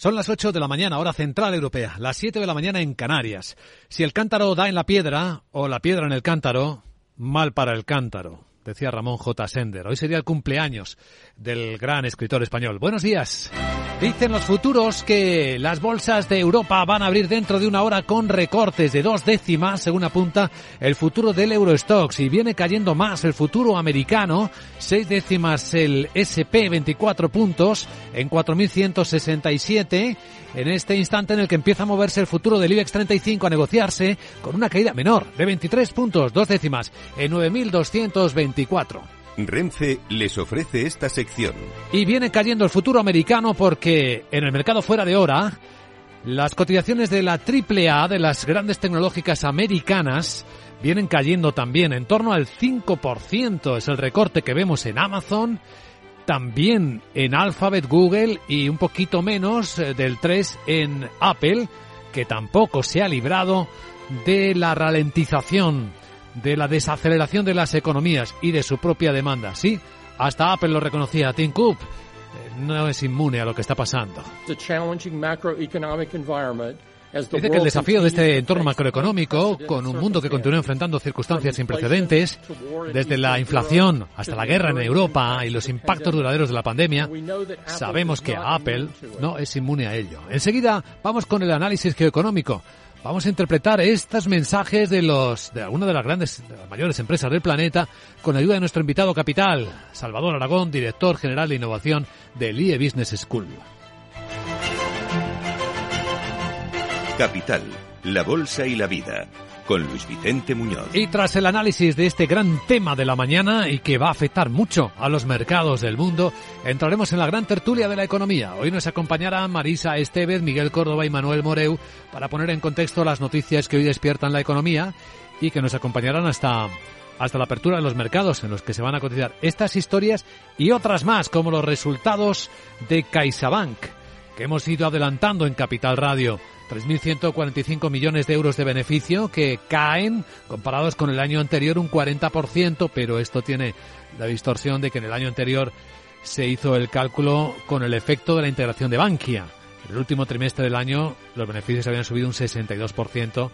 Son las 8 de la mañana, hora central europea, las 7 de la mañana en Canarias. Si el cántaro da en la piedra o la piedra en el cántaro, mal para el cántaro, decía Ramón J. Sender. Hoy sería el cumpleaños del gran escritor español. Buenos días. Dicen los futuros que las bolsas de Europa van a abrir dentro de una hora con recortes de dos décimas, según apunta el futuro del Eurostox. Y viene cayendo más el futuro americano, seis décimas el SP, 24 puntos en 4.167. En este instante en el que empieza a moverse el futuro del IBEX 35 a negociarse con una caída menor de 23 puntos, dos décimas en 9.224. Renfe les ofrece esta sección. Y viene cayendo el futuro americano porque en el mercado fuera de hora, las cotizaciones de la AAA de las grandes tecnológicas americanas vienen cayendo también en torno al 5%. Es el recorte que vemos en Amazon, también en Alphabet, Google y un poquito menos eh, del 3 en Apple, que tampoco se ha librado de la ralentización de la desaceleración de las economías y de su propia demanda. Sí, hasta Apple lo reconocía. Tim Cook eh, no es inmune a lo que está pasando. Dice que el desafío de este entorno macroeconómico, con un mundo que continúa enfrentando circunstancias sin precedentes, desde la inflación hasta la guerra en Europa y los impactos duraderos de la pandemia, sabemos que Apple no es inmune a ello. Enseguida vamos con el análisis geoeconómico. Vamos a interpretar estos mensajes de los de alguna de las grandes, de las mayores empresas del planeta con ayuda de nuestro invitado capital, Salvador Aragón, director general de innovación del IE Business School. Capital, la bolsa y la vida con Luis Vicente Muñoz. Y tras el análisis de este gran tema de la mañana y que va a afectar mucho a los mercados del mundo, entraremos en la gran tertulia de la economía. Hoy nos acompañarán Marisa Estevez, Miguel Córdoba y Manuel Moreu para poner en contexto las noticias que hoy despiertan la economía y que nos acompañarán hasta hasta la apertura de los mercados en los que se van a cotizar estas historias y otras más, como los resultados de CaixaBank, que hemos ido adelantando en Capital Radio. 3.145 millones de euros de beneficio que caen comparados con el año anterior un 40%, pero esto tiene la distorsión de que en el año anterior se hizo el cálculo con el efecto de la integración de Bankia. En el último trimestre del año los beneficios habían subido un 62%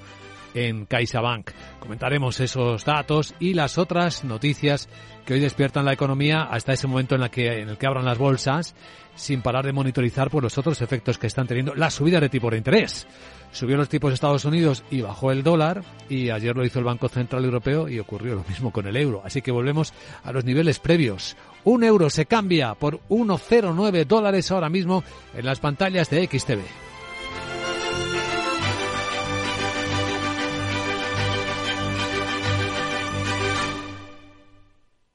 en CaixaBank. Comentaremos esos datos y las otras noticias que hoy despiertan la economía hasta ese momento en, la que, en el que abran las bolsas sin parar de monitorizar por los otros efectos que están teniendo la subida de tipo de interés. Subió los tipos de Estados Unidos y bajó el dólar y ayer lo hizo el Banco Central Europeo y ocurrió lo mismo con el euro. Así que volvemos a los niveles previos. Un euro se cambia por 1,09 dólares ahora mismo en las pantallas de XTV.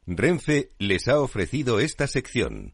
Renfe les ha ofrecido esta sección.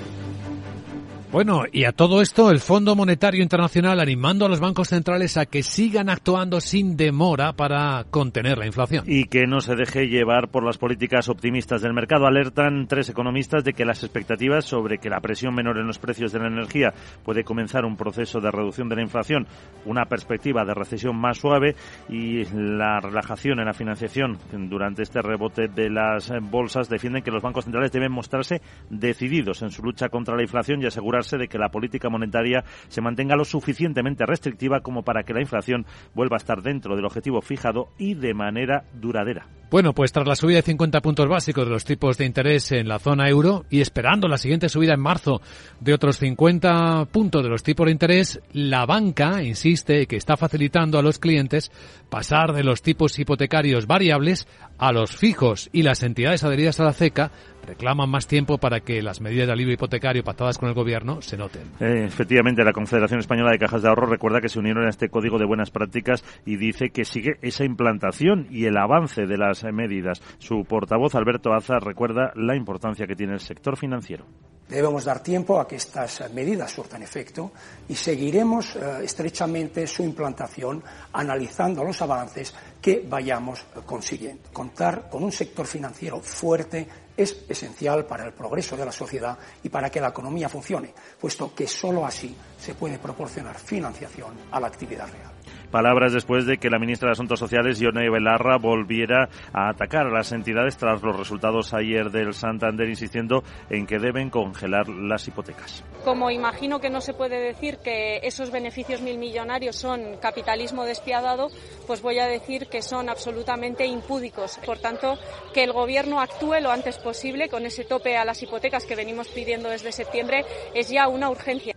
Bueno, y a todo esto, el Fondo Monetario Internacional animando a los bancos centrales a que sigan actuando sin demora para contener la inflación. Y que no se deje llevar por las políticas optimistas del mercado. Alertan tres economistas de que las expectativas sobre que la presión menor en los precios de la energía puede comenzar un proceso de reducción de la inflación, una perspectiva de recesión más suave y la relajación en la financiación durante este rebote de las bolsas defienden que los bancos centrales deben mostrarse decididos en su lucha contra la inflación y asegurar de que la política monetaria se mantenga lo suficientemente restrictiva como para que la inflación vuelva a estar dentro del objetivo fijado y de manera duradera. Bueno, pues tras la subida de 50 puntos básicos de los tipos de interés en la zona euro y esperando la siguiente subida en marzo de otros 50 puntos de los tipos de interés, la banca insiste que está facilitando a los clientes pasar de los tipos hipotecarios variables a los fijos y las entidades adheridas a la CECA reclaman más tiempo para que las medidas de alivio hipotecario pactadas con el gobierno se noten. Eh, efectivamente, la Confederación Española de Cajas de Ahorro recuerda que se unieron a este código de buenas prácticas y dice que sigue esa implantación y el avance de las medidas. Su portavoz, Alberto Aza, recuerda la importancia que tiene el sector financiero. Debemos dar tiempo a que estas medidas surtan efecto y seguiremos eh, estrechamente su implantación analizando los avances que vayamos consiguiendo. Contar con un sector financiero fuerte es esencial para el progreso de la sociedad y para que la economía funcione, puesto que sólo así se puede proporcionar financiación a la actividad real. Palabras después de que la ministra de Asuntos Sociales, Yone Belarra, volviera a atacar a las entidades tras los resultados ayer del Santander, insistiendo en que deben congelar las hipotecas. Como imagino que no se puede decir que esos beneficios mil millonarios son capitalismo despiadado, pues voy a decir que son absolutamente impúdicos. Por tanto, que el Gobierno actúe lo antes posible con ese tope a las hipotecas que venimos pidiendo desde septiembre es ya una urgencia.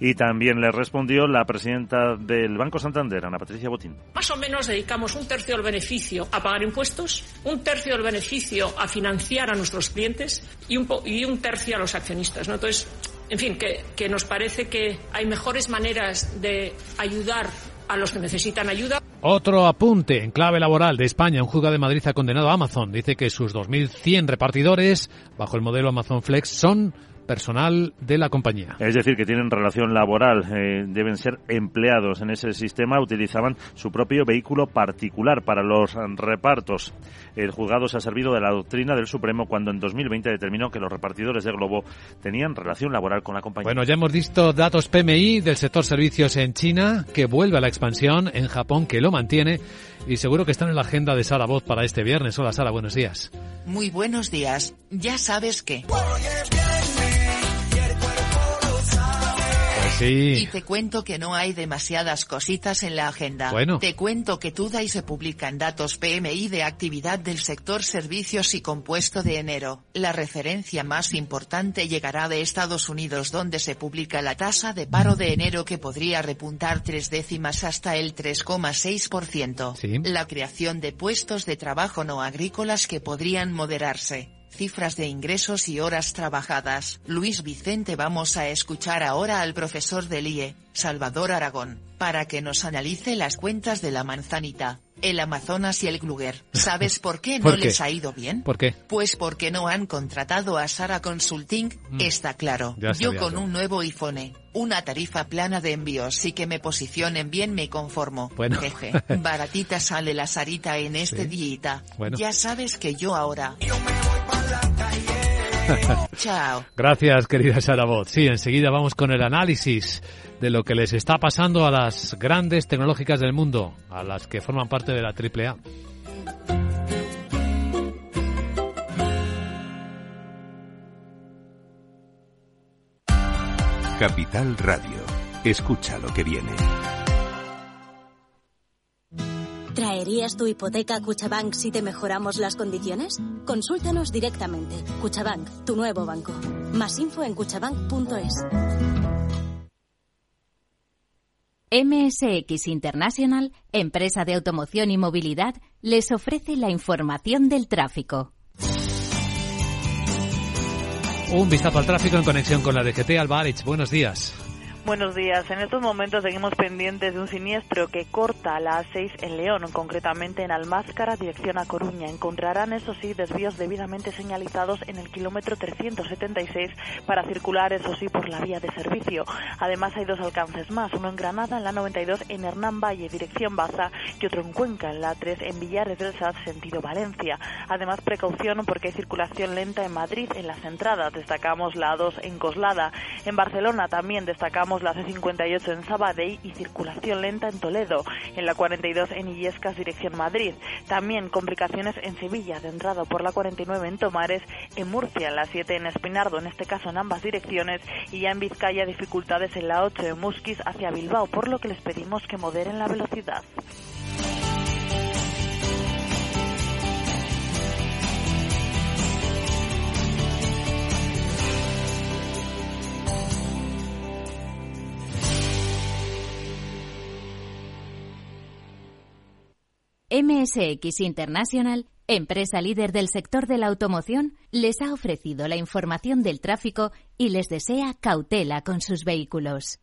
Y también le respondió la presidenta del Banco Santander, Ana Patricia Botín. Más o menos dedicamos un tercio del beneficio a pagar impuestos, un tercio del beneficio a financiar a nuestros clientes y un, y un tercio a los accionistas. ¿no? Entonces, en fin, que, que nos parece que hay mejores maneras de ayudar a los que necesitan ayuda. Otro apunte en clave laboral de España. Un juzgado de Madrid ha condenado a Amazon. Dice que sus 2.100 repartidores, bajo el modelo Amazon Flex, son personal de la compañía. Es decir, que tienen relación laboral, eh, deben ser empleados en ese sistema, utilizaban su propio vehículo particular para los repartos. El juzgado se ha servido de la doctrina del Supremo cuando en 2020 determinó que los repartidores de Globo tenían relación laboral con la compañía. Bueno, ya hemos visto datos PMI del sector servicios en China, que vuelve a la expansión, en Japón, que lo mantiene, y seguro que están en la agenda de Sara Voz para este viernes. Hola Sara, buenos días. Muy buenos días. Ya sabes que... Sí. Y te cuento que no hay demasiadas cositas en la agenda. Bueno. Te cuento que y se publican datos PMI de actividad del sector servicios y compuesto de enero. La referencia más importante llegará de Estados Unidos donde se publica la tasa de paro de enero que podría repuntar tres décimas hasta el 3,6%. Sí. La creación de puestos de trabajo no agrícolas que podrían moderarse cifras de ingresos y horas trabajadas. Luis Vicente vamos a escuchar ahora al profesor del IE, Salvador Aragón, para que nos analice las cuentas de la manzanita, el Amazonas y el Gluger. ¿Sabes por qué no ¿Por qué? les ha ido bien? ¿Por qué? Pues porque no han contratado a Sara Consulting, Mm. está claro. Ya Yo con yo. un nuevo iPhone, una tarifa plana de envíos y que me posicionen bien me conformo. Bueno. Jeje, baratita sale la Sarita en este Sí. diita. Bueno. Ya sabes que yo ahora... Chao. Gracias, querida Sara Voz. Sí, enseguida vamos con el análisis de lo que les está pasando a las grandes tecnológicas del mundo, a las que forman parte de la AAA. Capital Radio. Escucha lo que viene. ¿Traerías tu hipoteca a Cuchabank si te mejoramos las condiciones? Consúltanos directamente. Cuchabank, tu nuevo banco. Más info en cuchabank.es. MSX International, empresa de automoción y movilidad, les ofrece la información del tráfico. Un vistazo al tráfico en conexión con la DGT. Alvarez, buenos días. Buenos días. En estos momentos seguimos pendientes de un siniestro que corta la A6 en León, concretamente en Almáscara, dirección a Coruña. Encontrarán, eso sí, desvíos debidamente señalizados en el kilómetro 376 para circular, eso sí, por la vía de servicio. Además, hay dos alcances más, uno en Granada, en la 92, en Hernán Valle, dirección Baza, y otro en Cuenca, en la 3, en Villares del Saz, sentido Valencia. Además, precaución porque hay circulación lenta en Madrid, en las entradas. Destacamos la A2 en Coslada. En Barcelona también destacamos la C58 en Sabadell y circulación lenta en Toledo, en la 42 en Illescas, dirección Madrid. También complicaciones en Sevilla, de entrada por la 49 en Tomares, en Murcia, en la 7 en Espinardo, en este caso en ambas direcciones, y ya en Vizcaya dificultades en la 8 en Musquis hacia Bilbao, por lo que les pedimos que moderen la velocidad. MSX International, empresa líder del sector de la automoción, les ha ofrecido la información del tráfico y les desea cautela con sus vehículos.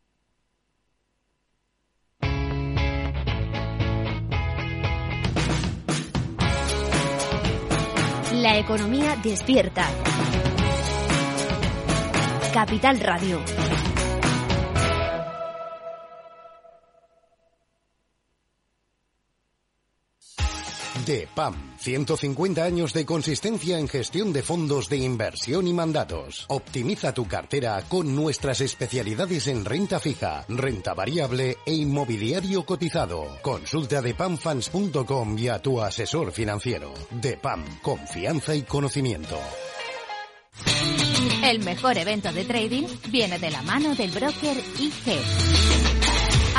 La economía despierta. Capital Radio. De PAM, 150 años de consistencia en gestión de fondos de inversión y mandatos. Optimiza tu cartera con nuestras especialidades en renta fija, renta variable e inmobiliario cotizado. Consulta de pamfans.com y a tu asesor financiero. De PAM, confianza y conocimiento. El mejor evento de trading viene de la mano del broker IG.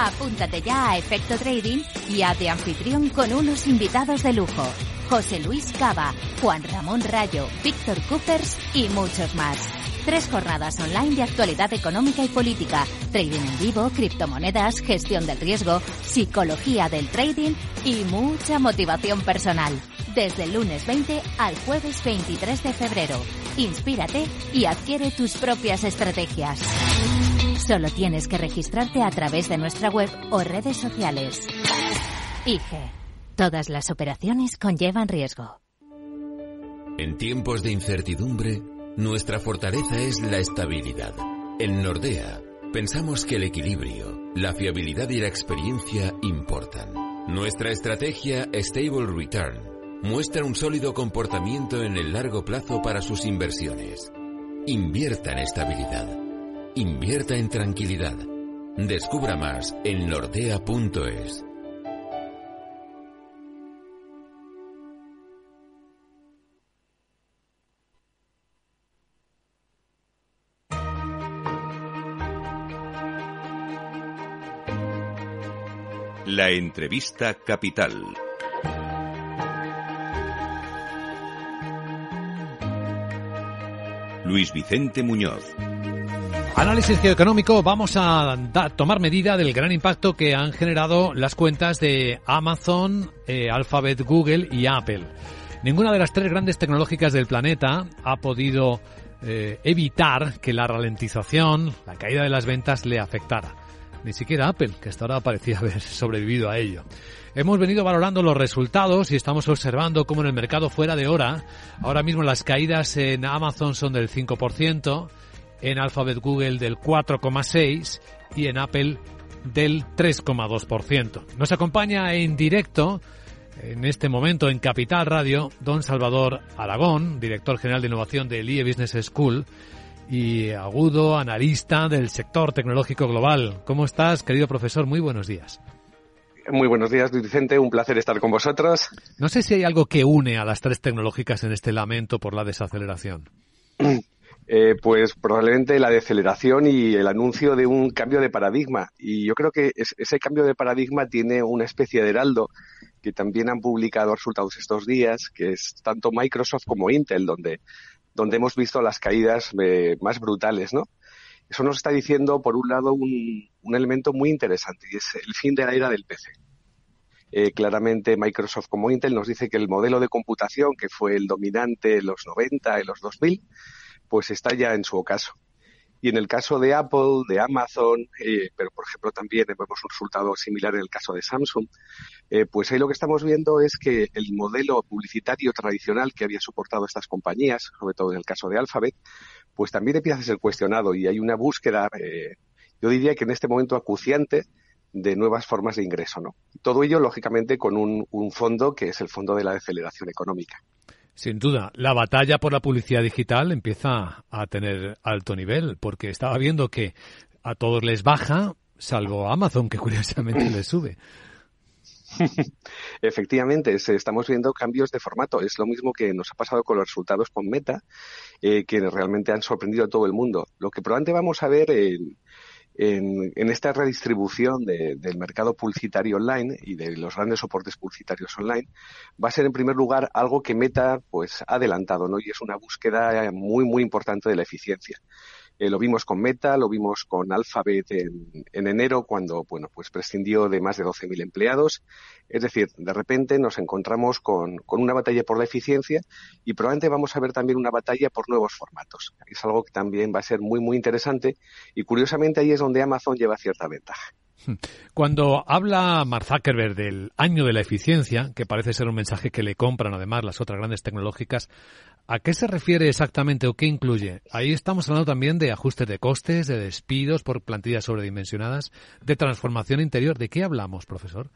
Apúntate ya a Efecto Trading y a de anfitrión con unos invitados de lujo. José Luis Cava, Juan Ramón Rayo, Víctor Coopers y muchos más. Tres jornadas online de actualidad económica y política, trading en vivo, criptomonedas, gestión del riesgo, psicología del trading y mucha motivación personal. Desde el lunes 20 al jueves 23 de febrero. Inspírate y adquiere tus propias estrategias. Solo tienes que registrarte a través de nuestra web o redes sociales. IGE. Todas las operaciones conllevan riesgo. En tiempos de incertidumbre, nuestra fortaleza es la estabilidad. En Nordea, pensamos que el equilibrio, la fiabilidad y la experiencia importan. Nuestra estrategia Stable Return muestra un sólido comportamiento en el largo plazo para sus inversiones. Invierta en estabilidad. Invierta en tranquilidad. Descubra más en nordea.es. La entrevista capital. Luis Vicente Muñoz. Análisis geoeconómico, vamos a tomar medida del gran impacto que han generado las cuentas de Amazon, eh, Alphabet, Google y Apple. Ninguna de las tres grandes tecnológicas del planeta ha podido eh, evitar que la ralentización, la caída de las ventas le afectara. Ni siquiera Apple, que hasta ahora parecía haber sobrevivido a ello. Hemos venido valorando los resultados y estamos observando cómo en el mercado fuera de hora, ahora mismo las caídas en Amazon son del 5%, en Alphabet Google del 4,6% y en Apple del 3,2%. Nos acompaña en directo en este momento en Capital Radio don Salvador Aragón, director general de innovación del IE Business School y agudo analista del sector tecnológico global. ¿Cómo estás, querido profesor? Muy buenos días. Muy buenos días, Vicente. Un placer estar con vosotros. No sé si hay algo que une a las tres tecnológicas en este lamento por la desaceleración. Eh, pues probablemente la deceleración y el anuncio de un cambio de paradigma. Y yo creo que ese cambio de paradigma tiene una especie de heraldo que también han publicado resultados estos días, que es tanto Microsoft como Intel, donde, donde hemos visto las caídas eh, más brutales, ¿no? Eso nos está diciendo, por un lado, un, elemento muy interesante y es el fin de la era del PC. Eh, claramente Microsoft como Intel nos dice que el modelo de computación que fue el dominante en los 90, y los 2000, pues está ya en su ocaso. Y en el caso de Apple, de Amazon, eh, pero por ejemplo también vemos un resultado similar en el caso de Samsung, eh, pues ahí lo que estamos viendo es que el modelo publicitario tradicional que había soportado estas compañías, sobre todo en el caso de Alphabet, pues también empieza a ser cuestionado y hay una búsqueda, eh, yo diría que en este momento acuciante, de nuevas formas de ingreso, ¿no? Todo ello, lógicamente, con un, un fondo que es el fondo de la deceleración económica. Sin duda, la batalla por la publicidad digital empieza a tener alto nivel, porque estaba viendo que a todos les baja, salvo Amazon, que curiosamente les sube. Efectivamente, estamos viendo cambios de formato. Es lo mismo que nos ha pasado con los resultados con Meta, eh, que realmente han sorprendido a todo el mundo. Lo que probablemente vamos a ver en, en, esta redistribución del mercado publicitario online y de los grandes soportes publicitarios online va a ser en primer lugar algo que Meta pues ha adelantado, ¿no? Y es una búsqueda muy muy importante de la eficiencia. Eh, lo vimos con Meta, lo vimos con Alphabet en, enero, cuando bueno, pues prescindió de más de 12.000 empleados. Es decir, de repente nos encontramos con, con, una batalla por la eficiencia y probablemente vamos a ver también una batalla por nuevos formatos. Es algo que también va a ser muy, muy interesante y curiosamente ahí es donde Amazon lleva cierta ventaja. Cuando habla Mark Zuckerberg del año de la eficiencia, que parece ser un mensaje que le compran además las otras grandes tecnológicas, ¿a qué se refiere exactamente o qué incluye? Ahí estamos hablando también de ajustes de costes, de despidos por plantillas sobredimensionadas, de transformación interior. ¿De qué hablamos, profesor?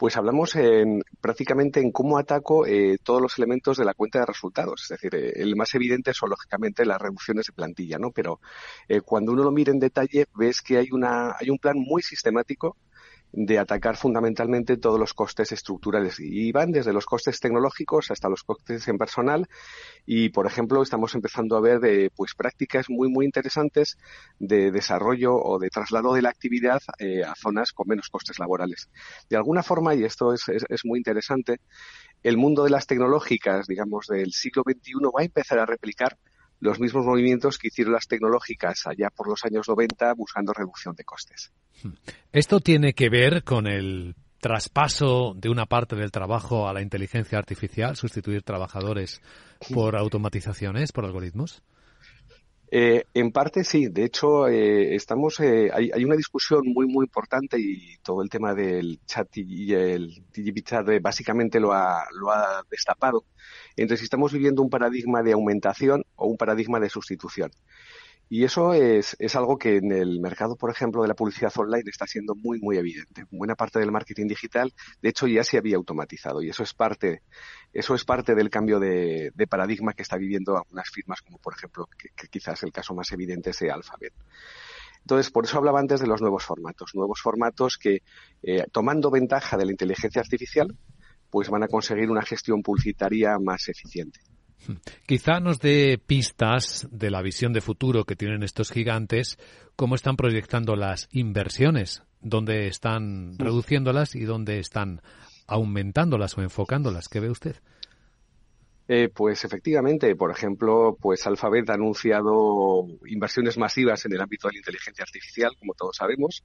Pues hablamos en, prácticamente en cómo ataco eh, todos los elementos de la cuenta de resultados. Es decir, eh, el más evidente son lógicamente las reducciones de plantilla, ¿no? Pero eh, cuando uno lo mira en detalle, ves que hay una, hay un plan muy sistemático de atacar fundamentalmente todos los costes estructurales. Y van desde los costes tecnológicos hasta los costes en personal. Y por ejemplo estamos empezando a ver eh, pues prácticas muy muy interesantes de desarrollo o de traslado de la actividad eh, a zonas con menos costes laborales. De alguna forma y esto es, es muy interesante el mundo de las tecnológicas digamos del siglo XXI va a empezar a replicar los mismos movimientos que hicieron las tecnológicas allá por los años 90 buscando reducción de costes. ¿Esto tiene que ver con el traspaso de una parte del trabajo a la inteligencia artificial, sustituir trabajadores por automatizaciones, por algoritmos? Eh, en parte sí, de hecho eh, estamos eh, hay, hay, una discusión muy muy importante y todo el tema del chat y el chat básicamente lo ha, lo ha destapado entre si estamos viviendo un paradigma de aumentación o un paradigma de sustitución. Y eso es, algo que en el mercado, por ejemplo, de la publicidad online está siendo muy, muy evidente. Buena parte del marketing digital, de hecho, ya se había automatizado y eso es parte, eso es parte del cambio de, de paradigma que está viviendo algunas firmas, como por ejemplo, que, quizás el caso más evidente sea Alphabet. Entonces, por eso hablaba antes de los nuevos formatos. Nuevos formatos que, eh, tomando ventaja de la inteligencia artificial, pues van a conseguir una gestión publicitaria más eficiente. Quizá nos dé pistas de la visión de futuro que tienen estos gigantes, cómo están proyectando las inversiones, dónde están reduciéndolas y dónde están aumentándolas o enfocándolas. ¿Qué ve usted? Eh, pues efectivamente, por ejemplo, pues Alphabet ha anunciado inversiones masivas en el ámbito de la inteligencia artificial, como todos sabemos.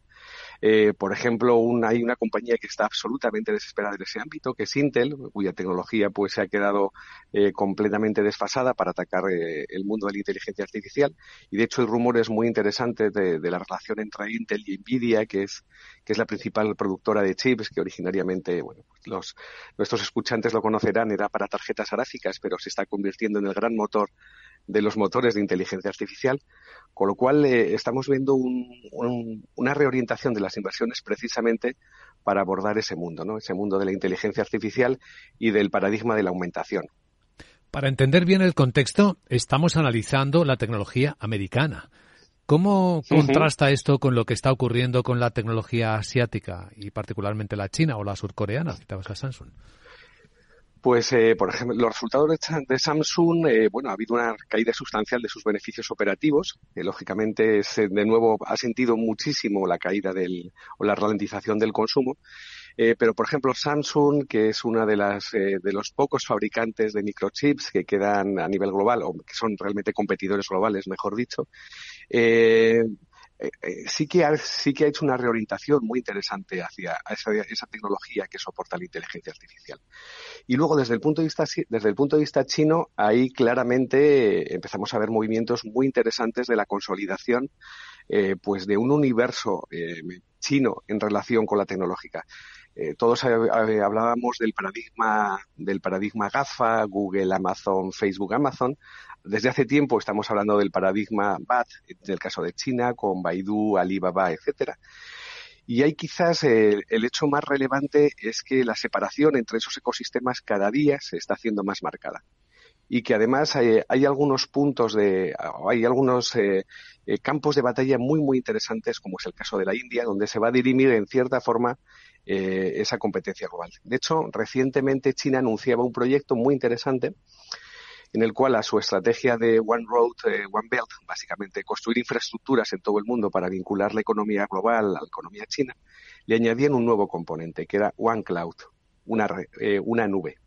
Eh, por ejemplo, hay una compañía que está absolutamente desesperada en ese ámbito, que es Intel, cuya tecnología pues se ha quedado eh, completamente desfasada para atacar el mundo de la inteligencia artificial. Y de hecho hay rumores muy interesantes de, la relación entre Intel y Nvidia, que es que es la principal productora de chips, que originariamente, bueno, pues los nuestros escuchantes lo conocerán, era para tarjetas gráficas pero se está convirtiendo en el gran motor de los motores de inteligencia artificial, con lo cual eh, estamos viendo una reorientación de las inversiones precisamente para abordar ese mundo, ¿no? ese mundo de la inteligencia artificial y del paradigma de la aumentación. Para entender bien el contexto, estamos analizando la tecnología americana. ¿Cómo contrasta esto con lo que está ocurriendo con la tecnología asiática y particularmente la china o la surcoreana? Citabas a Samsung. Pues, eh, por ejemplo, los resultados de, Samsung, eh, bueno, ha habido una caída sustancial de sus beneficios operativos, que lógicamente de nuevo ha sentido muchísimo la caída del, o la ralentización del consumo. Eh, pero, por ejemplo, Samsung, que es una de las de los pocos fabricantes de microchips que quedan a nivel global, o que son realmente competidores globales, mejor dicho, eh, eh, sí, que ha, sí que ha hecho una reorientación muy interesante hacia esa, esa, tecnología que soporta la inteligencia artificial. Y luego, desde el punto de vista, desde el punto de vista chino, ahí claramente empezamos a ver movimientos muy interesantes de la consolidación eh, pues de un universo chino en relación con la tecnológica. Todos hablábamos del paradigma del paradigma GAFA, Google, Amazon, Facebook, Amazon. Desde hace tiempo estamos hablando del paradigma BAT, en el caso de China, con Baidu, Alibaba, etcétera. Y hay quizás el, hecho más relevante es que la separación entre esos ecosistemas cada día se está haciendo más marcada. Y que además hay, algunos puntos de, hay algunos eh, eh, campos de batalla muy, muy interesantes, como es el caso de la India, donde se va a dirimir en cierta forma eh, esa competencia global. De hecho, recientemente China anunciaba un proyecto muy interesante en el cual a su estrategia de One Road, eh, One Belt, básicamente construir infraestructuras en todo el mundo para vincular la economía global a la economía china, le añadían un nuevo componente, que era One Cloud, una, eh, una nube.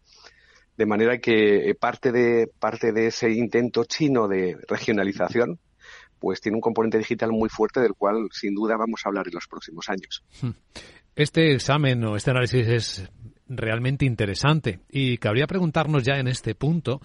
De manera que eh, parte de, parte de ese intento chino de regionalización, pues tiene un componente digital muy fuerte del cual sin duda vamos a hablar en los próximos años. Este examen o este análisis es realmente interesante. Y cabría preguntarnos ya en este punto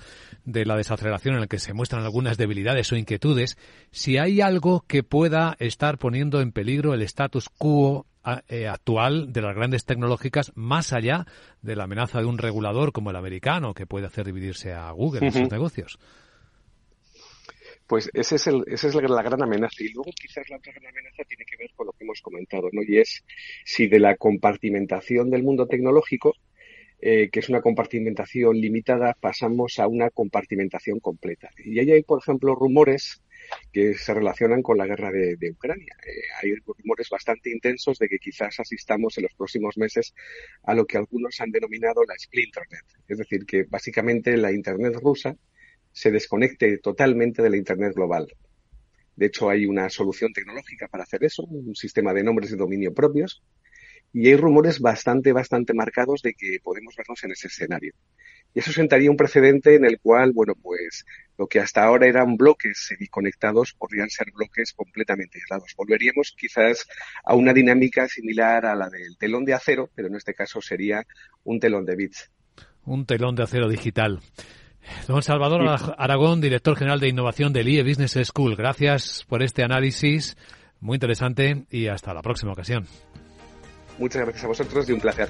de la desaceleración en el que se muestran algunas debilidades o inquietudes, si hay algo que pueda estar poniendo en peligro el status quo eh, actual de las grandes tecnológicas más allá de la amenaza de un regulador como el americano que puede hacer dividirse a Google en sus negocios. Pues ese es el, esa es la, gran amenaza. Y luego quizás la otra gran amenaza tiene que ver con lo que hemos comentado, ¿no? Y es si de la compartimentación del mundo tecnológico, eh, que es una compartimentación limitada, pasamos a una compartimentación completa. Y ahí hay, por ejemplo, rumores que se relacionan con la guerra de, Ucrania. Eh, hay rumores bastante intensos de que quizás asistamos en los próximos meses a lo que algunos han denominado la Splinternet. Es decir, que básicamente la Internet rusa se desconecte totalmente de la Internet global. De hecho, hay una solución tecnológica para hacer eso, un sistema de nombres de dominio propios, y hay rumores bastante, bastante marcados de que podemos vernos en ese escenario. Y eso sentaría un precedente en el cual, bueno, pues lo que hasta ahora eran bloques semiconectados podrían ser bloques completamente aislados. Volveríamos quizás a una dinámica similar a la del telón de acero, pero en este caso sería un telón de bits. Un telón de acero digital. Don Salvador Aragón, director general de innovación del IE Business School. Gracias por este análisis muy interesante y hasta la próxima ocasión. Muchas gracias a vosotros y un placer.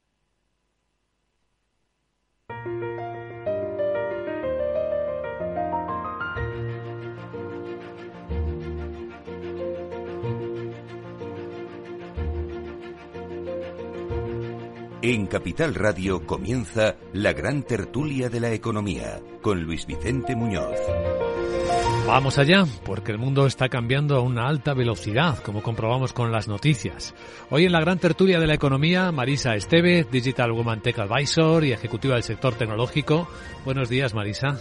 En Capital Radio comienza la gran tertulia de la economía con Luis Vicente Muñoz. Vamos allá, porque el mundo está cambiando a una alta velocidad, como comprobamos con las noticias. Hoy en la gran tertulia de la economía, Marisa Esteve, Digital Woman Tech Advisor y ejecutiva del sector tecnológico. Buenos días, Marisa.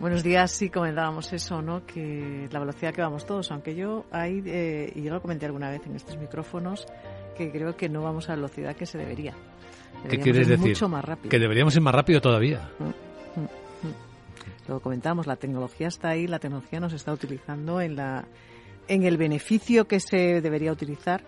Buenos días, sí comentábamos eso, ¿no? Que la velocidad que vamos todos, aunque yo ahí, eh, y yo lo comenté alguna vez en estos micrófonos, que creo que no vamos a la velocidad que se debería. ¿Qué quieres decir? Mucho más rápido. Que deberíamos ir más rápido todavía. Mm, mm, mm. Lo comentamos, la tecnología está ahí, la tecnología nos está utilizando en la en el beneficio que se debería utilizar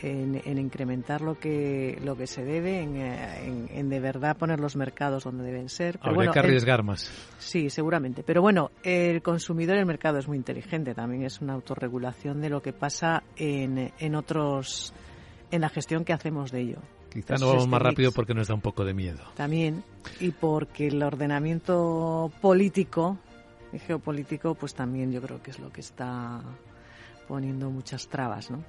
en, incrementar lo que lo que se debe, en, de verdad poner los mercados donde deben ser. Pero Habría que arriesgar más. Sí, seguramente. Pero bueno, el consumidor y el mercado es muy inteligente. También es una autorregulación de lo que pasa en, en otros en la gestión que hacemos de ello. Quizá no vamos más rápido porque nos da un poco de miedo. También, y porque el ordenamiento político y geopolítico, pues también yo creo que es lo que está poniendo muchas trabas, ¿no?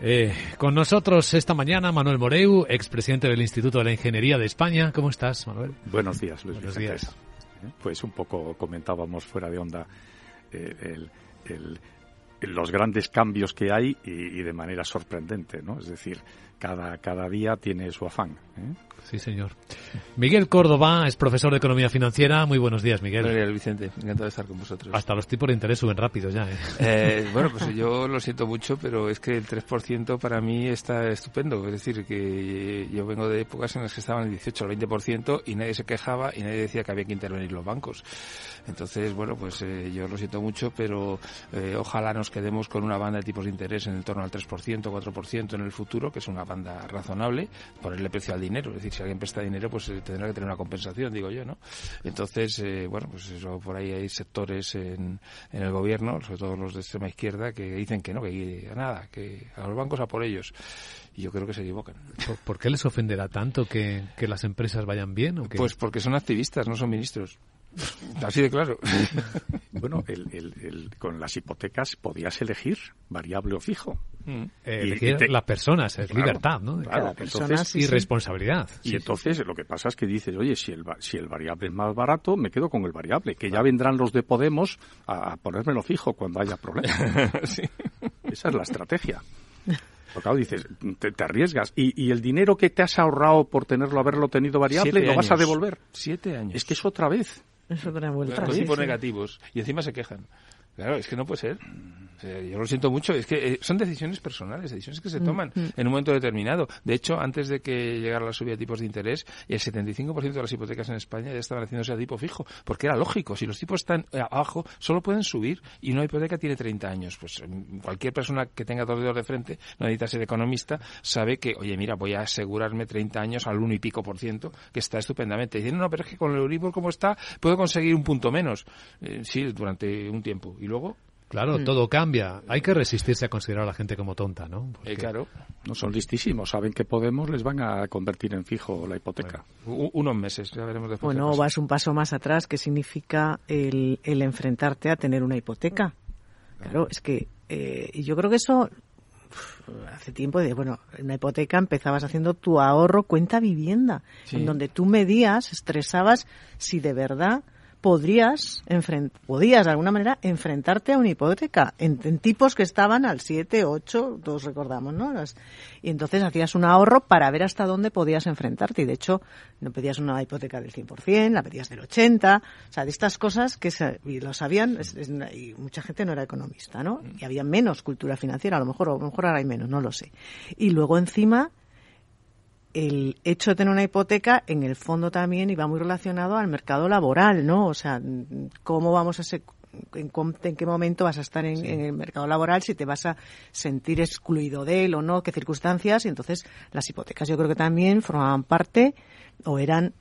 Eh, con nosotros esta mañana Manuel Moreu, expresidente del Instituto de la Ingeniería de España. ¿Cómo estás, Manuel? Buenos días, Luis. Buenos días. Pues un poco comentábamos fuera de onda eh, los grandes cambios que hay y, y, de manera sorprendente, ¿no? Es decir, cada, cada día tiene su afán. ¿eh? Sí, señor. Miguel Córdoba es profesor de Economía Financiera. Muy buenos días, Miguel. Buenos días, Vicente. Encantado de estar con vosotros. Hasta los tipos de interés suben rápido ya. ¿eh? Eh, bueno, pues yo lo siento mucho, pero es que el 3% para mí está estupendo. Es decir, que yo vengo de épocas en las que estaban el 18 o el 20% y nadie se quejaba y nadie decía que había que intervenir los bancos. Entonces, bueno, pues yo lo siento mucho, pero ojalá no, nos quedemos con una banda de tipos de interés en el torno al 3%, 4% en el futuro, que es una banda razonable, ponerle precio al dinero. Es decir, si alguien presta dinero, pues eh, tendrá que tener una compensación, digo yo, ¿no? Entonces, eh, bueno, pues eso, por ahí hay sectores en, en el gobierno, sobre todo los de extrema izquierda, que dicen que no, que nada, que a los bancos a por ellos. Y yo creo que se equivocan. ¿Por, qué les ofenderá tanto que, que las empresas vayan bien? ¿o qué? Pues porque son activistas, no son ministros. Así de claro. bueno, el, con las hipotecas podías elegir variable o fijo. Mm. Eh, elegir las personas, es libertad, ¿no? Claro, entonces, y responsabilidad. Y entonces lo que pasa es que dices, oye, si el, si el variable es más barato, me quedo con el variable, que ya vendrán los de Podemos a, ponérmelo fijo cuando haya problemas. Esa es la estrategia. Porque claro, dices, te, arriesgas. Y, y, el dinero que te has ahorrado por tenerlo, haberlo tenido variable, lo vas a devolver. Siete años. Es que es otra vez. Es otra vuelta. Con tipos negativos. Y encima se quejan. Claro, es que no puede ser. yo lo siento mucho. Es que eh, son decisiones personales, decisiones que se toman mm, mm. en un momento determinado. De hecho, antes de que llegara la subida de tipos de interés, el 75% de las hipotecas en España ya estaban haciéndose a tipo fijo. Porque era lógico. Si los tipos están abajo, solo pueden subir. Y una hipoteca tiene 30 años. Pues mm, cualquier persona que tenga dos dedos de frente, no necesita ser economista, sabe que, oye, mira, voy a asegurarme 30 años al 1 y pico por ciento, que está estupendamente. Diciendo, no, pero es que con el Euribor como está, puedo conseguir un punto menos. Eh, sí, durante un tiempo luego Claro, mm. todo cambia. Hay que resistirse a considerar a la gente como tonta, ¿no? Eh, claro. No son listísimos, saben que Podemos les van a convertir en fijo la hipoteca. unos meses, ya veremos después. Bueno, vas un paso más atrás, que significa el, enfrentarte a tener una hipoteca. Claro, es que eh, yo creo que eso hace tiempo de, bueno, en una hipoteca empezabas haciendo tu ahorro cuenta vivienda, en donde tú medías, estresabas si de verdad podrías, podías de alguna manera enfrentarte a una hipoteca en, tipos que estaban al 7, 8, todos recordamos, ¿no? y entonces hacías un ahorro para ver hasta dónde podías enfrentarte. Y de hecho, no pedías una hipoteca del 100%, la pedías del 80%, o sea, de estas cosas que y lo sabían, y mucha gente no era economista, ¿no? Y había menos cultura financiera, a lo mejor, a lo mejor ahora hay menos, no lo sé. Y luego encima el hecho de tener una hipoteca en el fondo también iba muy relacionado al mercado laboral, ¿no? O sea, cómo vamos a ser, en, qué momento vas a estar en, en, el mercado laboral, si te vas a sentir excluido de él o no, qué circunstancias. Y entonces las hipotecas yo creo que también formaban parte o eran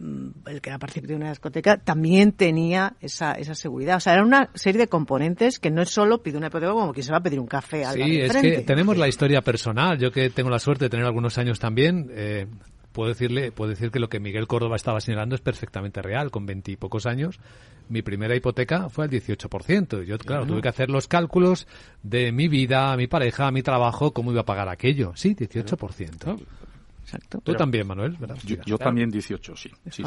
el que era participante de una discoteca también tenía esa, esa seguridad. O sea, era una serie de componentes que no es solo pide una hipoteca como que se va a pedir un café al Sí, es que tenemos la historia personal. Yo que tengo la suerte de tener algunos años también, eh, puedo decirle, puedo decir que lo que Miguel Córdoba estaba señalando es perfectamente real. Con veintipocos años, mi primera hipoteca fue al 18%. Yo, claro, tuve que hacer los cálculos de mi vida, mi pareja, mi trabajo, cómo iba a pagar aquello. Sí, 18%. Exacto. Tú también, Manuel, Yo, también 18, sí. sí,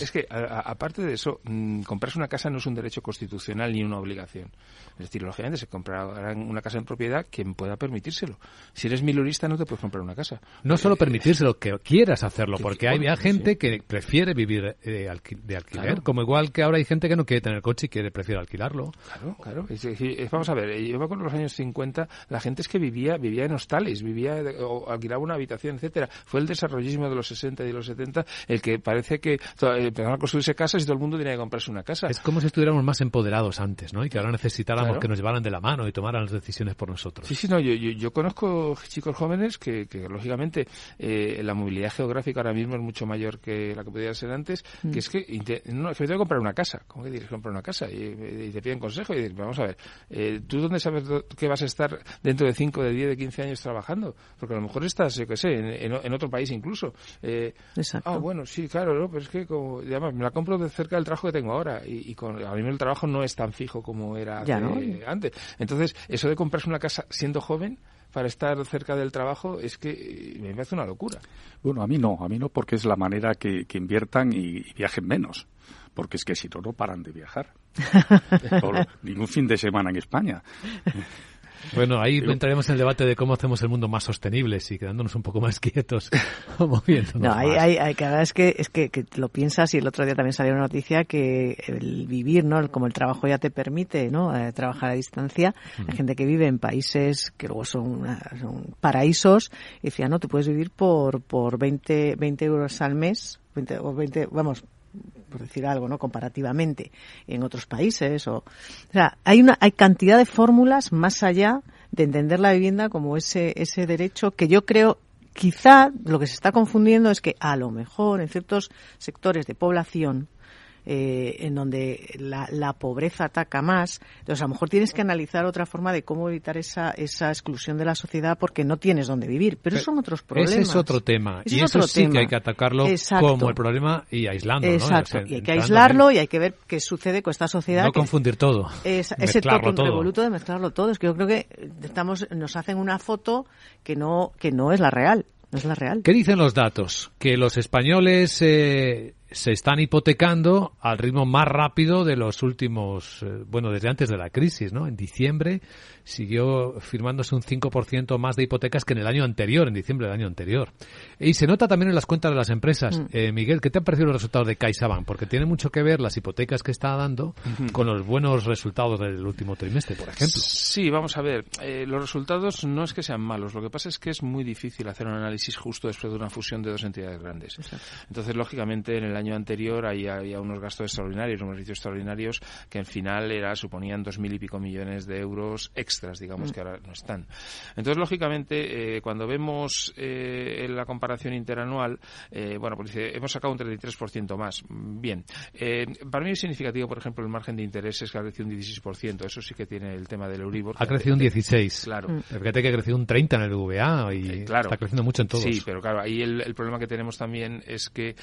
es que, aparte de eso, mm, comprarse una casa no es un derecho constitucional ni una obligación. Es decir, lógicamente se comprará una casa en propiedad quien pueda permitírselo. Si eres milurista no te puedes comprar una casa. No solo permitírselo, que quieras hacerlo, porque hay, gente que prefiere vivir eh, de alquiler, como igual que ahora hay gente que no quiere tener coche y quiere prefiere alquilarlo. Claro, claro. vamos a ver, yo me acuerdo en los años 50, la gente es que vivía vivía en hostales, vivía o alquilaba una habitación, etcétera fue el desarrollismo de los 60 y de los 70 el que parece que empezaron a construirse casas y todo el mundo tenía que comprarse una casa. Es como si estuviéramos más empoderados antes, ¿no? Y que ahora necesitáramos que nos llevaran de la mano y tomaran las decisiones por nosotros. Sí, sí, no, yo, yo, conozco chicos jóvenes que, que lógicamente, eh, la movilidad geográfica ahora mismo es mucho mayor que la que podía ser antes, mm. que es que, no, es que tengo que comprar una casa. ¿Cómo que tienes que comprar una casa? Y, te piden consejo y dices, vamos a ver, eh, ¿tú dónde sabes que vas a estar dentro de 5, de 10, de 15 años trabajando? Porque a lo mejor estás, yo qué sé, en, en otro país incluso. Eh, Exacto. Ah, bueno, sí, claro, pero es que como, además, me la compro de cerca del trabajo que tengo ahora y, con, a mí el trabajo no es tan fijo como era antes. Entonces, eso de comprarse una casa siendo joven para estar cerca del trabajo es que eh, me parece una locura. Bueno, a mí no, a mí no porque es la manera que, inviertan y, viajen menos. Porque es que si no, no paran de viajar. ningún fin de semana en España. Bueno, ahí entraremos en el debate de cómo hacemos el mundo más sostenible, y quedándonos un poco más quietos, moviéndonos No, hay, hay, hay, que es que es que, lo piensas y el otro día también salió una noticia que el vivir, ¿no? Como el trabajo ya te permite, ¿no? Eh, trabajar a distancia. Hay gente que vive en países que luego son, son paraísos y decía, no, tú puedes vivir por por 20, 20 euros al mes, 20, o 20, vamos, por decir algo, ¿no? Comparativamente en otros países o, o sea, hay una, hay cantidad de fórmulas más allá de entender la vivienda como ese, ese derecho que yo creo quizá lo que se está confundiendo es que a lo mejor en ciertos sectores de población eh, en donde la, la, pobreza ataca más. Entonces, a lo mejor tienes que analizar otra forma de cómo evitar esa, esa exclusión de la sociedad porque no tienes dónde vivir. Pero, son otros problemas. Ese es otro tema. y eso sí que hay que atacarlo como el problema y aislando. Exacto. y hay que aislarlo y hay que ver qué sucede con esta sociedad. No confundir todo. Es, ese toque revoluto de mezclarlo todo. Es que yo creo que estamos, nos hacen una foto que no, que no es la real. No es la real. ¿Qué dicen los datos? Que los españoles eh, se están hipotecando al ritmo más rápido de los últimos, eh, bueno, desde antes de la crisis, ¿no? En diciembre siguió firmándose un 5% más de hipotecas que en el año anterior, en diciembre del año anterior. Y se nota también en las cuentas de las empresas. Mm. Eh, Miguel, ¿qué te han parecido los resultados de CaixaBank? Porque tiene mucho que ver las hipotecas que está dando con los buenos resultados del último trimestre, por ejemplo. Sí, vamos a ver. Eh, los resultados no es que sean malos. Lo que pasa es que es muy difícil hacer un análisis justo después de una fusión de dos entidades grandes. Entonces, lógicamente, en el año anterior ahí había unos gastos extraordinarios, unos beneficios extraordinarios que en final era, suponían dos mil y pico millones de euros extras, digamos, mm. que ahora no están. Entonces, lógicamente, eh, cuando vemos eh, la comparación interanual, eh, bueno, pues dice, hemos sacado un 33% más. Bien. para mí es significativo, por ejemplo, el margen de intereses que ha crecido un 16%. Eso sí que tiene el tema del Euribor. Ha crecido un 16. Claro. Mm. Fíjate que ha crecido un 30 en el VA y está creciendo mucho en todos. Sí, pero claro, ahí el, el problema que tenemos también es que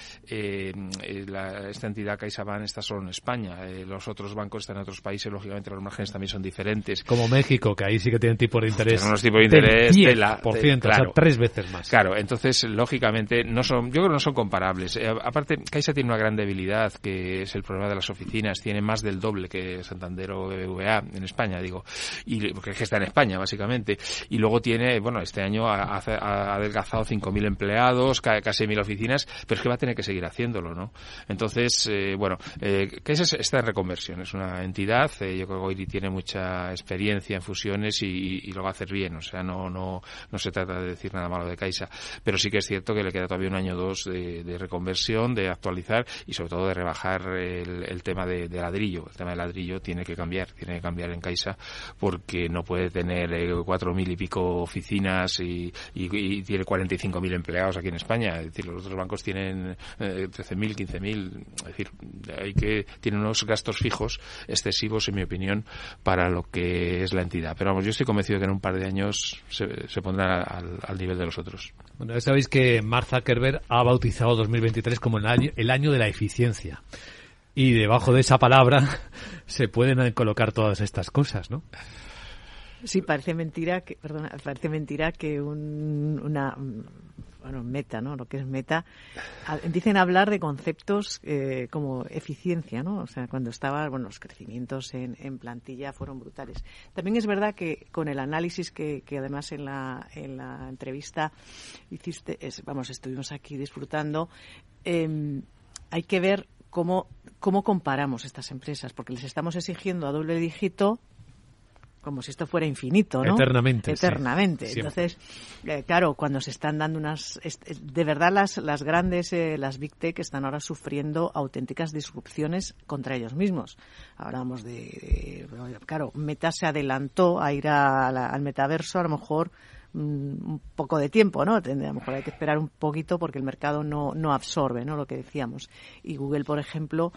esta entidad CaixaBank está solo en España. Eh, los otros bancos están en otros países, lógicamente los márgenes también son diferentes. Como México, que ahí sí que tienen tipo de interés. Tienen unos tipos de interés de la, por ciento, o sea, tres veces más. Claro, entonces, lógicamente, no son, yo creo que no son comparables. Eh, aparte, Caixa tiene una gran debilidad, que es el problema de las oficinas. Tiene más del doble que Santander o BBVA en España, digo. Y, porque es que está en España, básicamente. Y luego tiene, bueno, este año ha, ha adelgazado 5.000 empleados, casi 1.000 oficinas, pero es que va a tener que seguir haciéndolo, ¿no? Entonces, eh, bueno, eh, ¿qué es esta reconversión? Es una entidad, eh, yo creo que Oiri tiene mucha experiencia en fusiones y, lo va a hacer bien, o sea, no, no, no se trata de decir nada malo de Caixa, pero sí que es cierto que le queda todavía un año o dos de, reconversión, de actualizar y sobre todo de rebajar el, tema de, ladrillo. El tema de ladrillo tiene que cambiar, tiene que cambiar en Caixa porque no puede tener eh, cuatro mil y pico oficinas y, y, y tiene 45.000 empleados aquí en España. Es decir, los otros bancos tienen eh, 13.000, 15.000 es decir, hay que tiene unos gastos fijos excesivos, en mi opinión, para lo que es la entidad. Pero vamos, yo estoy convencido que en un par de años se, se pondrá al, nivel de los otros. Bueno, ya sabéis que Mark Zuckerberg ha bautizado 2023 como el año, el año de la eficiencia. Y debajo de esa palabra se pueden colocar todas estas cosas, ¿no? Sí, parece mentira que, perdona, parece mentira que un, una bueno, meta, ¿no? Lo que es meta, dicen hablar de conceptos eh, como eficiencia, ¿no? O sea, cuando estaba, bueno, los crecimientos en, en, plantilla fueron brutales. También es verdad que con el análisis que, que además en la, en la entrevista hiciste, vamos, estuvimos aquí disfrutando, eh, hay que ver cómo, cómo comparamos estas empresas, porque les estamos exigiendo a doble dígito como si esto fuera infinito, ¿no? Eternamente. Eternamente. Entonces, eh, claro, cuando se están dando unas... De verdad, las, las grandes, eh, las Big Tech están ahora sufriendo auténticas disrupciones contra ellos mismos. Hablamos de... claro, Meta se adelantó a ir al metaverso, a lo mejor mm, un poco de tiempo, ¿no? A lo mejor hay que esperar un poquito porque el mercado no, no absorbe, ¿no? Lo que decíamos. Y Google, por ejemplo,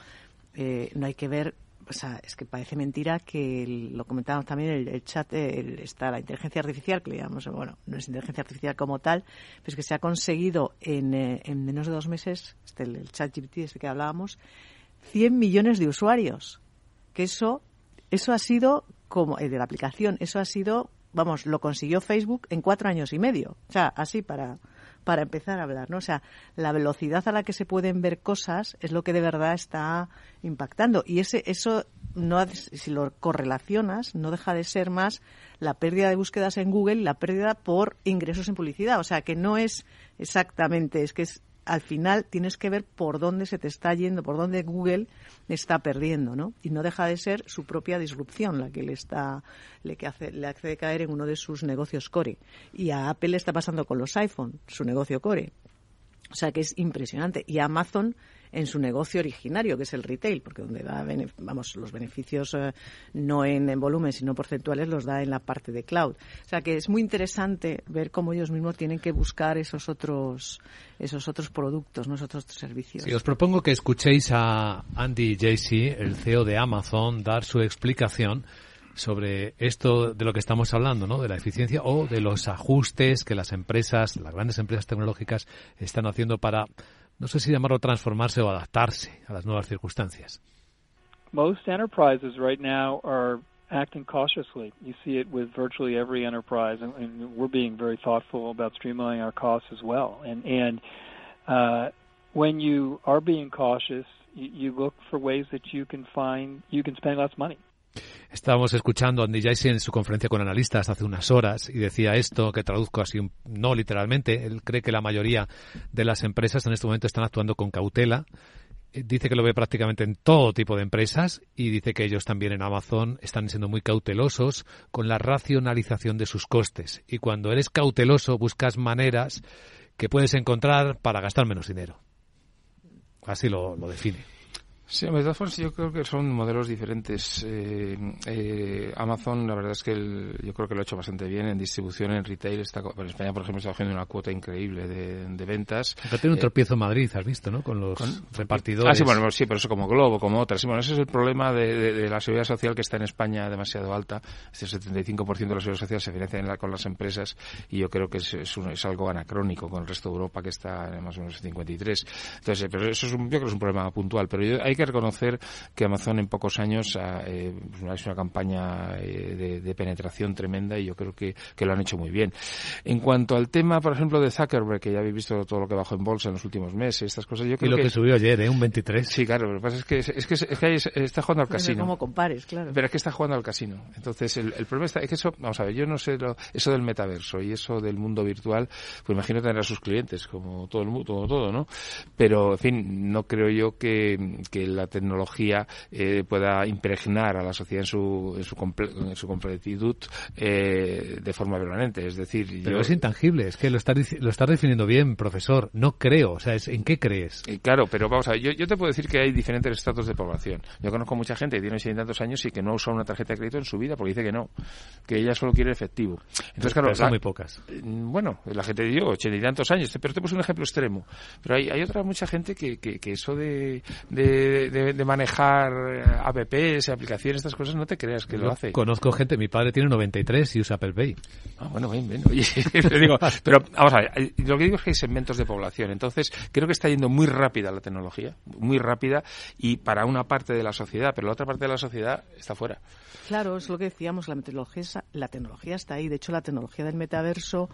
eh, no hay que ver o sea, es que parece mentira que lo comentábamos también el, chat está la inteligencia artificial que le llamamos bueno no es inteligencia artificial como tal pero es que se ha conseguido en, eh, en menos de dos meses este, el, chat GPT ese que hablábamos 100 millones de usuarios. Que eso eso ha sido como eh, de la aplicación eso ha sido vamos lo consiguió Facebook en cuatro años y medio. O sea así para para empezar a hablar, ¿no? O sea, la velocidad a la que se pueden ver cosas es lo que de verdad está impactando. Y ese, eso, no, si lo correlacionas, no deja de ser más la pérdida de búsquedas en Google la pérdida por ingresos en publicidad. O sea, que no es exactamente, es que es al final tienes que ver por dónde se te está yendo, por dónde Google está perdiendo, ¿no? Y no deja de ser su propia disrupción la que le está, le que hace, le hace caer en uno de sus negocios core. Y a Apple le está pasando con los iPhone, su negocio core. O sea que es impresionante. Y Amazon en su negocio originario, que es el retail, porque donde da, vamos, los beneficios eh, no en, en, volumen, sino porcentuales, los da en la parte de cloud. O sea que es muy interesante ver cómo ellos mismos tienen que buscar esos otros, esos otros productos, ¿no? esos otros servicios. Sí, os propongo que escuchéis a Andy Jassy, el CEO de Amazon, dar su explicación sobre esto de lo que estamos hablando, ¿no? De la eficiencia o de los ajustes que las empresas, las grandes empresas tecnológicas están haciendo para, no sé si llamarlo transformarse o adaptarse a las nuevas circunstancias. Most enterprises right now are acting cautiously. You see it with virtually every enterprise, and, and we're being very thoughtful about streamlining our costs as well. And and uh, when you are being cautious, you, you look for ways that you can find you can spend less money. Estábamos escuchando a Andy Jassy en su conferencia con analistas hace unas horas y decía esto, que traduzco así, no literalmente. Él cree que la mayoría de las empresas en este momento están actuando con cautela. Eh, dice que lo ve prácticamente en todo tipo de empresas y dice que ellos también en Amazon están siendo muy cautelosos con la racionalización de sus costes. Y cuando eres cauteloso buscas maneras que puedes encontrar para gastar menos dinero. Así lo, lo define. Sí, de formas yo creo que son modelos diferentes. Eh, eh, Amazon, la verdad es que yo creo que lo ha hecho bastante bien en distribución, en retail. Está, en España, por ejemplo, está haciendo una cuota increíble de, ventas. Pero tiene un eh, tropiezo en Madrid, has visto, ¿no? Con los repartidores. Ah, sí, bueno, sí, pero eso como Globo, como otras. Sí, bueno, ese es el problema de, la seguridad social que está en España demasiado alta. Este 75% de la seguridad social se financia con las empresas y yo creo que es, es, algo anacrónico con el resto de Europa que está en más o menos 53. Entonces, pero eso es un, yo creo que es un problema puntual. Pero yo, hay hay que reconocer que Amazon en pocos años ha eh, hecho una campaña eh, de, penetración tremenda y yo creo que, lo han hecho muy bien. En cuanto al tema, por ejemplo, de Zuckerberg, que ya habéis visto todo lo que bajó en bolsa en los últimos meses, estas cosas, yo creo y lo que, subió ayer, ¿eh? Un 23. Sí, claro, lo que pasa es que, es, que, es que está jugando al casino. Como compares, claro. Pero es que está jugando al casino. Entonces, el, problema está, es que eso, vamos a ver, yo no sé eso del metaverso y eso del mundo virtual, pues imagino tener a sus clientes, como todo el mundo, todo, todo, ¿no? Pero, en fin, no creo yo que, que la tecnología eh, pueda impregnar a la sociedad en su, en su, en su completitud eh, de forma permanente. Es decir, Pero es intangible, es que lo estás, lo estás definiendo bien, profesor. No creo, o sea, es, ¿en qué crees? claro, pero vamos a ver, yo, yo, te puedo decir que hay diferentes estatus de población. Yo conozco mucha gente que tiene 60 tantos años y que no ha usado una tarjeta de crédito en su vida porque dice que no, que ella solo quiere efectivo. Entonces, claro, son muy pocas. Mm, bueno, la gente dio 80 y tantos años, pero te puse un ejemplo extremo. Pero hay, hay otra mucha gente que, que, que eso de, de, de, de manejar eh, apps, aplicaciones, estas cosas, no te creas que lo hace. Conozco gente, mi padre tiene 93 y usa Apple Pay. Ah, bueno, bien, bien. digo, pero vamos a ver, lo que digo es que hay segmentos de población. Entonces, creo que está yendo muy rápida la tecnología, muy rápida, y para una parte de la sociedad, pero la otra parte de la sociedad está fuera. Claro, es lo que decíamos, la tecnología, la tecnología está ahí. De hecho, la tecnología del metaverso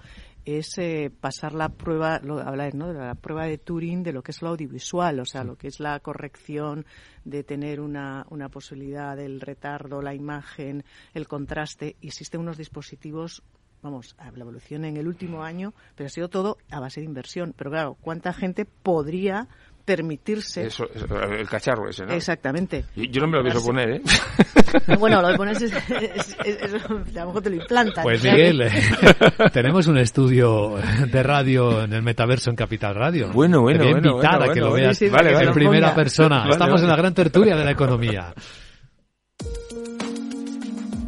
es eh, pasar la prueba, lo, hablar, ¿no? de la prueba de Turing de lo que es lo audiovisual, o sea, lo que es la corrección de tener una, una posibilidad del retardo, la imagen, el contraste. Existen unos dispositivos vamos, la evolución en el último año, pero ha sido todo a base de inversión. Pero claro, ¿cuánta gente podría permitirse. Eso, el cacharro ese, ¿no? Exactamente. Yo, no me lo pienso poner, ¿eh? Bueno, lo que pones es, es, a lo mejor te lo implantas. Pues Miguel, tenemos un estudio de radio en el metaverso en Capital Radio. Bueno, bueno, Te voy a invitar bueno, a que lo bueno, veas sí, vale, en primera persona. Estamos en la gran tertulia de la economía.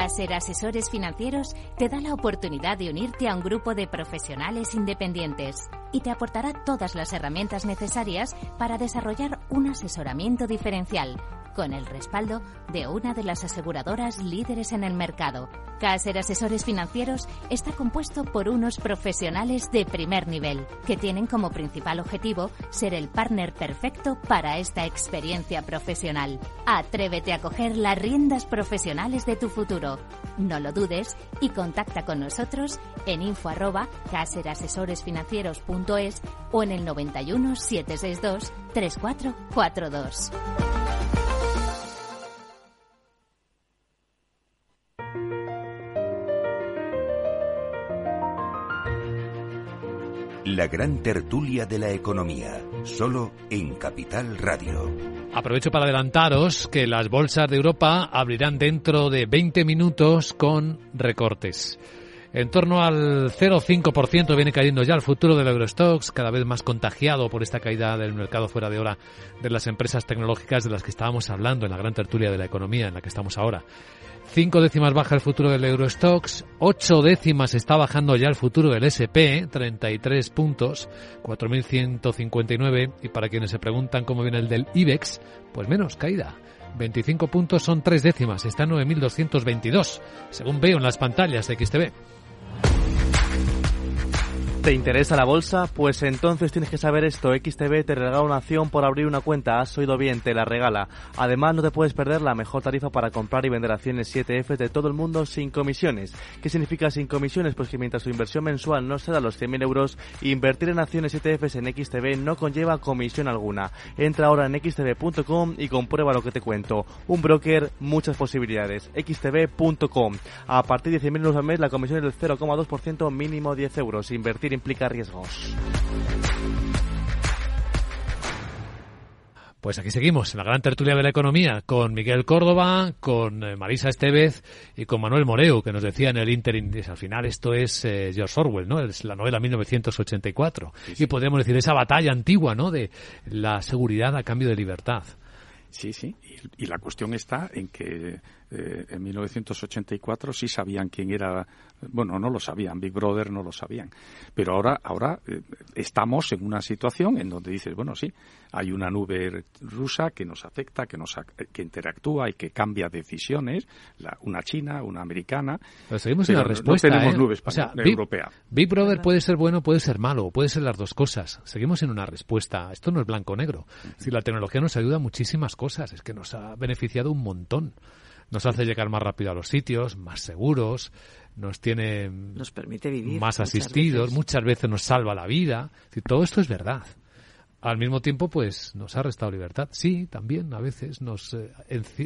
Caser Asesores Financieros te da la oportunidad de unirte a un grupo de profesionales independientes y te aportará todas las herramientas necesarias para desarrollar un asesoramiento diferencial con el respaldo de una de las aseguradoras líderes en el mercado. Caser Asesores Financieros está compuesto por unos profesionales de primer nivel que tienen como principal objetivo ser el partner perfecto para esta experiencia profesional. Atrévete a coger las riendas profesionales de tu futuro. No lo dudes y contacta con nosotros en info arroba caserasesoresfinancieros.es o en el 91 762 3442. La gran tertulia de la economía, solo en Capital Radio. Aprovecho para adelantaros que las bolsas de Europa abrirán dentro de 20 minutos con recortes. En torno al 0,5% viene cayendo ya el futuro del Eurostox, cada vez más contagiado por esta caída del mercado fuera de hora de las empresas tecnológicas de las que estábamos hablando en la gran tertulia de la economía en la que estamos ahora. Cinco décimas baja el futuro del Eurostox, ocho décimas está bajando ya el futuro del SP, 33 puntos, 4.159, y para quienes se preguntan cómo viene el del IBEX, pues menos caída. 25 puntos son tres décimas, está en 9.222, según veo en las pantallas de XTV. ¿Te interesa la bolsa? Pues entonces tienes que saber esto. XTB te regala una acción por abrir una cuenta. Has oído bien, te la regala. Además, no te puedes perder la mejor tarifa para comprar y vender acciones 7F de todo el mundo sin comisiones. ¿Qué significa sin comisiones? Pues que mientras tu inversión mensual no se da los 100.000 euros, invertir en acciones 7F en XTB no conlleva comisión alguna. Entra ahora en xtb.com y comprueba lo que te cuento. Un broker, muchas posibilidades. xtb.com. A partir de 100.000 euros al mes, la comisión es del 0,2% mínimo 10 euros. Invertir implica riesgos. Pues aquí seguimos en la gran tertulia de la economía con Miguel Córdoba, con eh, Marisa Estevez y con Manuel Moreu, que nos decía en el Interim. Al final esto es eh, George Orwell, ¿no? Es la novela 1984. Y podríamos decir esa batalla antigua, ¿no? De la seguridad a cambio de libertad. Sí, sí. Y, y la cuestión está en que eh, en 1984 sí sabían quién era, bueno, no lo sabían, Big Brother no lo sabían, pero ahora, ahora eh, estamos en una situación en donde dices, bueno, sí, hay una nube rusa que nos afecta, que nos que interactúa y que cambia decisiones, la, una china, una americana. Pero seguimos en la respuesta. No tenemos ¿eh? nube o sea, europea. Big, Big Brother puede ser bueno, puede ser malo, puede ser las dos cosas. Seguimos en una respuesta. Esto no es blanco-negro. Si la tecnología nos ayuda a muchísimas cosas, es que nos ha beneficiado un montón nos hace llegar más rápido a los sitios, más seguros, nos tiene nos permite vivir más asistidos, muchas veces, nos salva la vida. todo esto es verdad. Al mismo tiempo, pues nos ha restado libertad. Sí, también a veces nos, eh,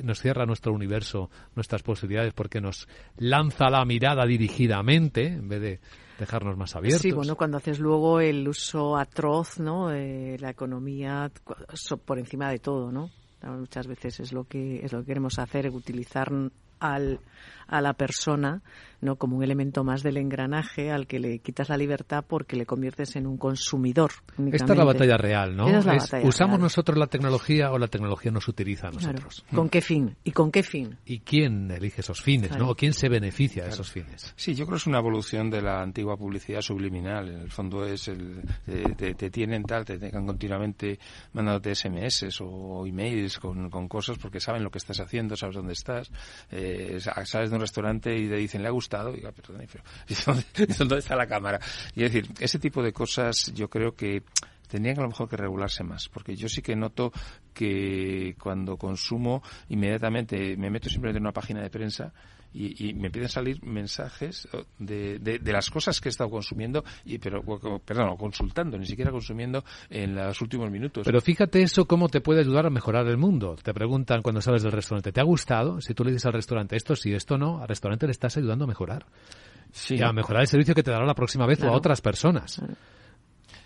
nos cierra nuestro universo, nuestras posibilidades, porque nos lanza la mirada dirigidamente en vez de dejarnos más abiertos. Sí, bueno, cuando haces luego el uso atroz, ¿no? Eh, la economía por encima de todo, ¿no? Muchas veces es lo que es lo que queremos hacer, utilizar al, a la persona no como un elemento más del engranaje al que le quitas la libertad porque le conviertes en un consumidor. Esta es la batalla real, ¿no? ¿Usamos nosotros la tecnología o la tecnología nos utiliza a nosotros? ¿Con qué fin? ¿Y con qué fin? ¿Y quién elige esos fines, no? quién se beneficia de esos fines? Sí, yo creo que es una evolución de la antigua publicidad subliminal. En el fondo es el te, tienen tal, te tengan continuamente mandándote SMS o emails con, con, cosas porque saben lo que estás haciendo, sabes dónde estás, eh, sabes de un restaurante y te dicen le ha gustado, diga, perdón, pero ¿dónde, está la cámara? Y es decir, ese tipo de cosas yo creo que tendrían a lo mejor que regularse más, porque yo sí que noto que cuando consumo inmediatamente me meto simplemente en una página de prensa y, me empiezan a salir mensajes de, de, las cosas que he estado consumiendo, y, pero, perdón, consultando, ni siquiera consumiendo en los últimos minutos. Pero fíjate eso cómo te puede ayudar a mejorar el mundo. Te preguntan cuando sales del restaurante, ¿te ha gustado? Si tú le dices al restaurante esto sí, esto no, al restaurante le estás ayudando a mejorar. Sí. Y a mejorar el servicio que te dará la próxima vez o a otras personas.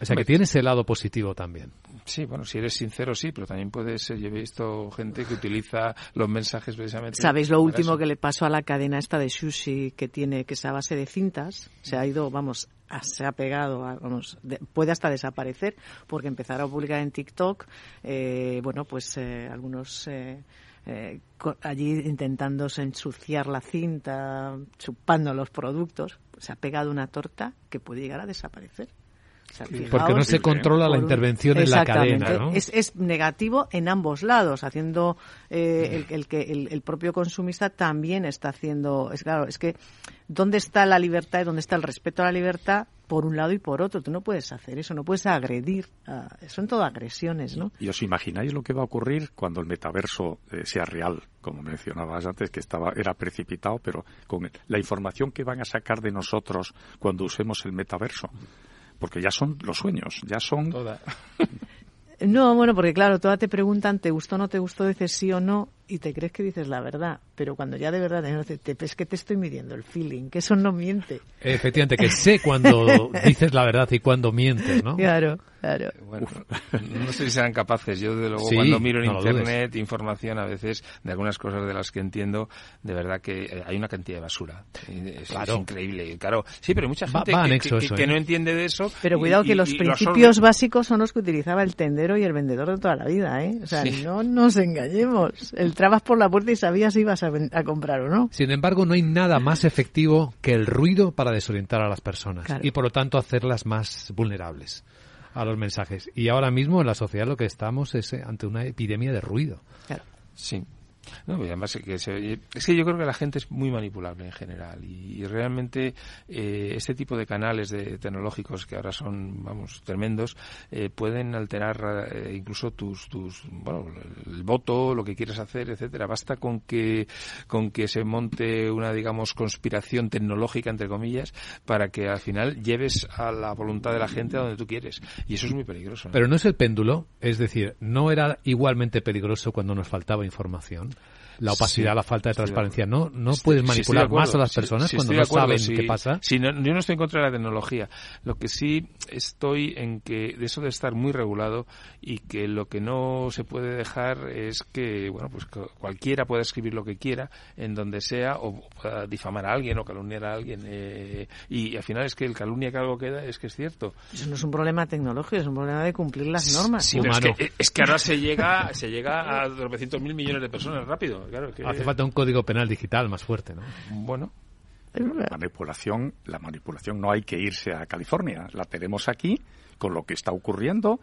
O sea, que tiene ese lado positivo también. Sí, bueno, si eres sincero, sí, pero también puede ser, yo he visto gente que utiliza los mensajes precisamente. ¿Sabéis lo último que le pasó a la cadena esta de sushi que tiene, que es a base de cintas? Se ha ido, vamos, se ha pegado, vamos, puede hasta desaparecer, porque empezará a publicar en TikTok, eh, bueno, pues eh, algunos... Eh, eh allí intentándose ensuciar la cinta, chupando los productos, se ha pegado una torta que puede llegar a desaparecer. Porque no se controla la intervención en la cadena. Es, es, negativo en ambos lados, haciendo eh, el, que el, propio consumista también está haciendo. Es claro, es que dónde está la libertad y dónde está el respeto a la libertad por un lado y por otro. Tú no puedes hacer eso, no puedes agredir. son todo agresiones, ¿no? ¿Y os imagináis lo que va a ocurrir cuando el metaverso eh, sea real? Como mencionabas antes, que estaba era precipitado, pero con la información que van a sacar de nosotros cuando usemos el metaverso porque ya son los sueños, ya son... No, bueno, porque claro, todas te preguntan, ¿te gustó o no te gustó? Dices sí o no, y te crees que dices la verdad, pero cuando ya de verdad te, es que te estoy midiendo el feeling, que eso no miente. Efectivamente, que sé cuando dices la verdad y cuando mientes, ¿no? Claro, claro. Bueno, no sé si serán capaces. Yo, de luego, cuando miro en Internet información a veces de algunas cosas de las que entiendo, de verdad que eh, hay una cantidad de basura. Es, claro. increíble. Claro, sí, pero hay mucha gente que, no ¿eh? entiende de eso. Pero cuidado que los principios básicos son los que utilizaba el tendero y el vendedor de toda la vida, ¿eh? O sea, no nos engañemos. El entrabas por la puerta y sabías si ibas a, comprar o no. Sin embargo, no hay nada más efectivo que el ruido para desorientar a las personas y por lo tanto hacerlas más vulnerables a los mensajes. Y ahora mismo en la sociedad lo que estamos es eh, ante una epidemia de ruido. Claro. Sí. No, además es que, es que yo creo que la gente es muy manipulable en general y, realmente eh, este tipo de canales de, tecnológicos que ahora son, vamos, tremendos, eh, pueden alterar eh, incluso tus, tus, bueno, el voto, lo que quieres hacer, etcétera. Basta con que, con que se monte una, digamos, conspiración tecnológica, entre comillas, para que al final lleves a la voluntad de la gente a donde tú quieres. Y eso es muy peligroso. Pero no es el péndulo, es decir, no era igualmente peligroso cuando nos faltaba información la opacidad, la falta de transparencia. No, no puedes manipular más a las personas cuando no saben qué pasa. yo no estoy en contra de la tecnología. Lo que sí estoy en que de eso de estar muy regulado y que lo que no se puede dejar es que, bueno, pues cualquiera pueda escribir lo que quiera en donde sea o pueda difamar a alguien o calumniar a alguien. Eh, y al final es que el calumnia que algo queda es que es cierto. Eso no es un problema tecnológico, es un problema de cumplir las normas. es, que, ahora se llega, se llega a 900 mil millones de personas rápido. Hace falta un código penal digital más fuerte, ¿no? Bueno. La manipulación, la manipulación no hay que irse a California, la tenemos aquí con lo que está ocurriendo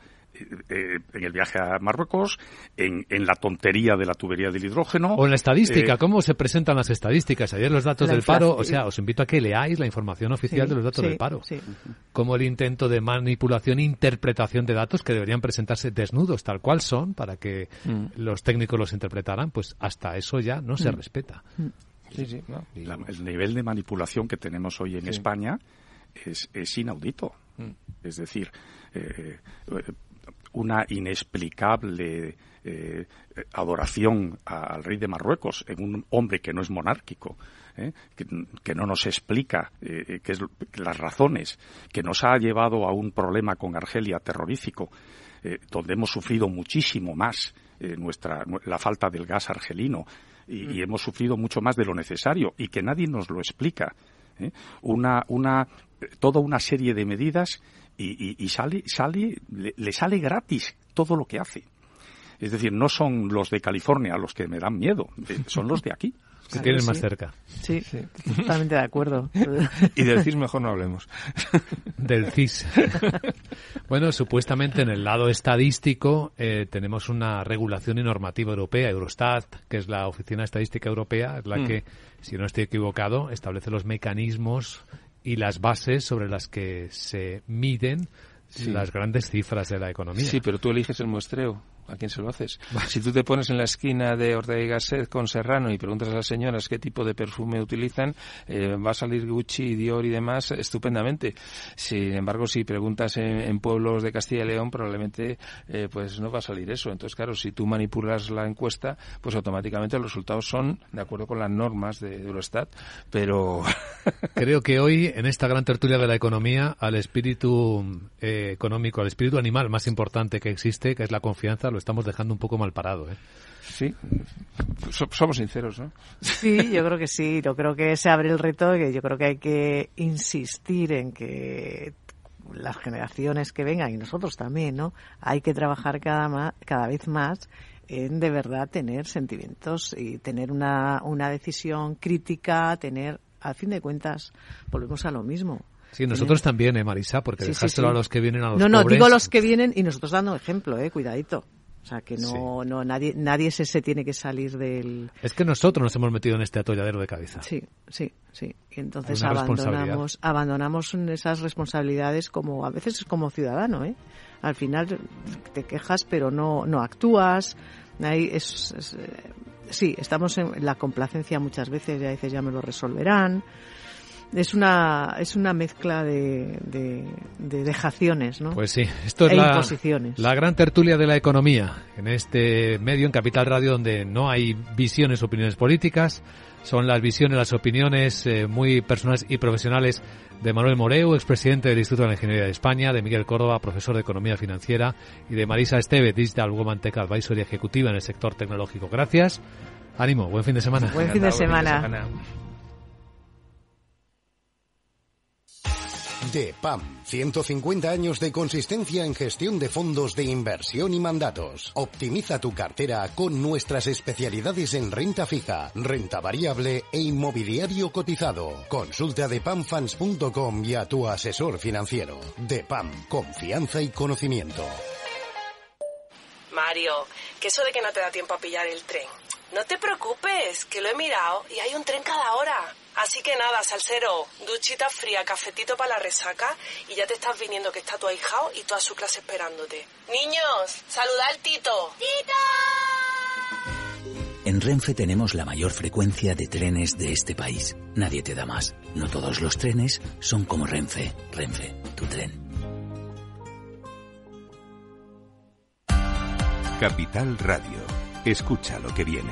eh, en el viaje a Marruecos, en, la tontería de la tubería del hidrógeno. O en la estadística, eh, ¿cómo se presentan las estadísticas? Ayer los datos del paro, o sea, os invito a que leáis la información oficial de los datos del paro. Como el intento de manipulación e interpretación de datos que deberían presentarse desnudos, tal cual son, para que mm. los técnicos los interpretaran, pues hasta eso ya no se mm. respeta. Mm. el nivel de manipulación que tenemos hoy en España es, es inaudito. Es decir, eh, una inexplicable eh, adoración al rey de Marruecos en un hombre que no es monárquico, eh, que, no nos explica eh, qué es, las razones, que nos ha llevado a un problema con Argelia terrorífico, donde hemos sufrido muchísimo más nuestra, la falta del gas argelino y, y, hemos sufrido mucho más de lo necesario y que nadie nos lo explica. Una, una, toda una serie de medidas y, sale, sale le, sale gratis todo lo que hace. Es decir, no son los de California los que me dan miedo, son los de aquí. Que tienen más cerca. Sí, totalmente de acuerdo. y del CIS mejor no hablemos. Del CIS. bueno, supuestamente en el lado estadístico eh, tenemos una regulación y normativa europea, Eurostat, que es la Oficina Estadística Europea, es la mm. que, si no estoy equivocado, establece los mecanismos y las bases sobre las que se miden las grandes cifras de la economía. Sí, pero tú eliges el muestreo. ¿A quién se lo haces? Si tú te pones en la esquina de Ortega y Gasset con Serrano y preguntas a las señoras qué tipo de perfume utilizan, eh, va a salir Gucci, Dior y demás estupendamente. Sin embargo, si preguntas en, pueblos de Castilla y León, probablemente eh, pues no va a salir eso. Entonces, claro, si tú manipulas la encuesta, pues automáticamente los resultados son de acuerdo con las normas de Eurostat. Pero creo que hoy en esta gran tertulia de la economía, al espíritu eh, económico, al espíritu animal más importante que existe, que es la confianza, lo estamos dejando un poco mal parado. ¿eh? Sí, somos sinceros, ¿no? Sí, yo creo que sí. Yo creo que se abre el reto que yo creo que hay que insistir en que las generaciones que vengan y nosotros también, ¿no? Hay que trabajar cada, cada vez más en de verdad tener sentimientos y tener una, una decisión crítica, tener, al fin de cuentas, volvemos a lo mismo. Sí, nosotros también, ¿eh, Marisa? Porque sí, a los que vienen a los No, no, digo los que vienen y nosotros dando ejemplo, ¿eh? Cuidadito. O sea, que no, no nadie, nadie se, se, tiene que salir del... Es que nosotros nos hemos metido en este atolladero de cabeza. Sí, sí, sí. Y entonces abandonamos, abandonamos esas responsabilidades como, a veces como ciudadano, ¿eh? Al final te quejas pero no, no actúas. Ahí es, eh, sí, estamos en la complacencia muchas veces y a veces ya me lo resolverán es una es una mezcla de, dejaciones, ¿no? Pues sí, esto es e la, la gran tertulia de la economía en este medio en Capital Radio donde no hay visiones, opiniones políticas, son las visiones, las opiniones eh, muy personales y profesionales de Manuel Moreu, expresidente del Instituto de la Ingeniería de España, de Miguel Córdoba, profesor de Economía Financiera, y de Marisa Esteve, Digital Woman Tech Advisor y Ejecutiva en el sector tecnológico. Gracias. Ánimo, buen fin de semana. Buen fin de semana. DEPAM, 150 años de consistencia en gestión de fondos de inversión y mandatos. Optimiza tu cartera con nuestras especialidades en renta fija, renta variable e inmobiliario cotizado. Consulta depamfans.com y a tu asesor financiero. DEPAM, confianza y conocimiento. Mario, que eso de que no te da tiempo a pillar el tren. No te preocupes, que lo he mirado y hay un tren cada hora. Así que nada, salsero, duchita fría, cafetito para la resaca y ya te estás viniendo que está tu ahijao y toda su clase esperándote. Niños, saluda al Tito. ¡Tito! En Renfe tenemos la mayor frecuencia de trenes de este país. Nadie te da más. No todos los trenes son como Renfe. Renfe, tu tren. Capital Radio. Escucha lo que viene.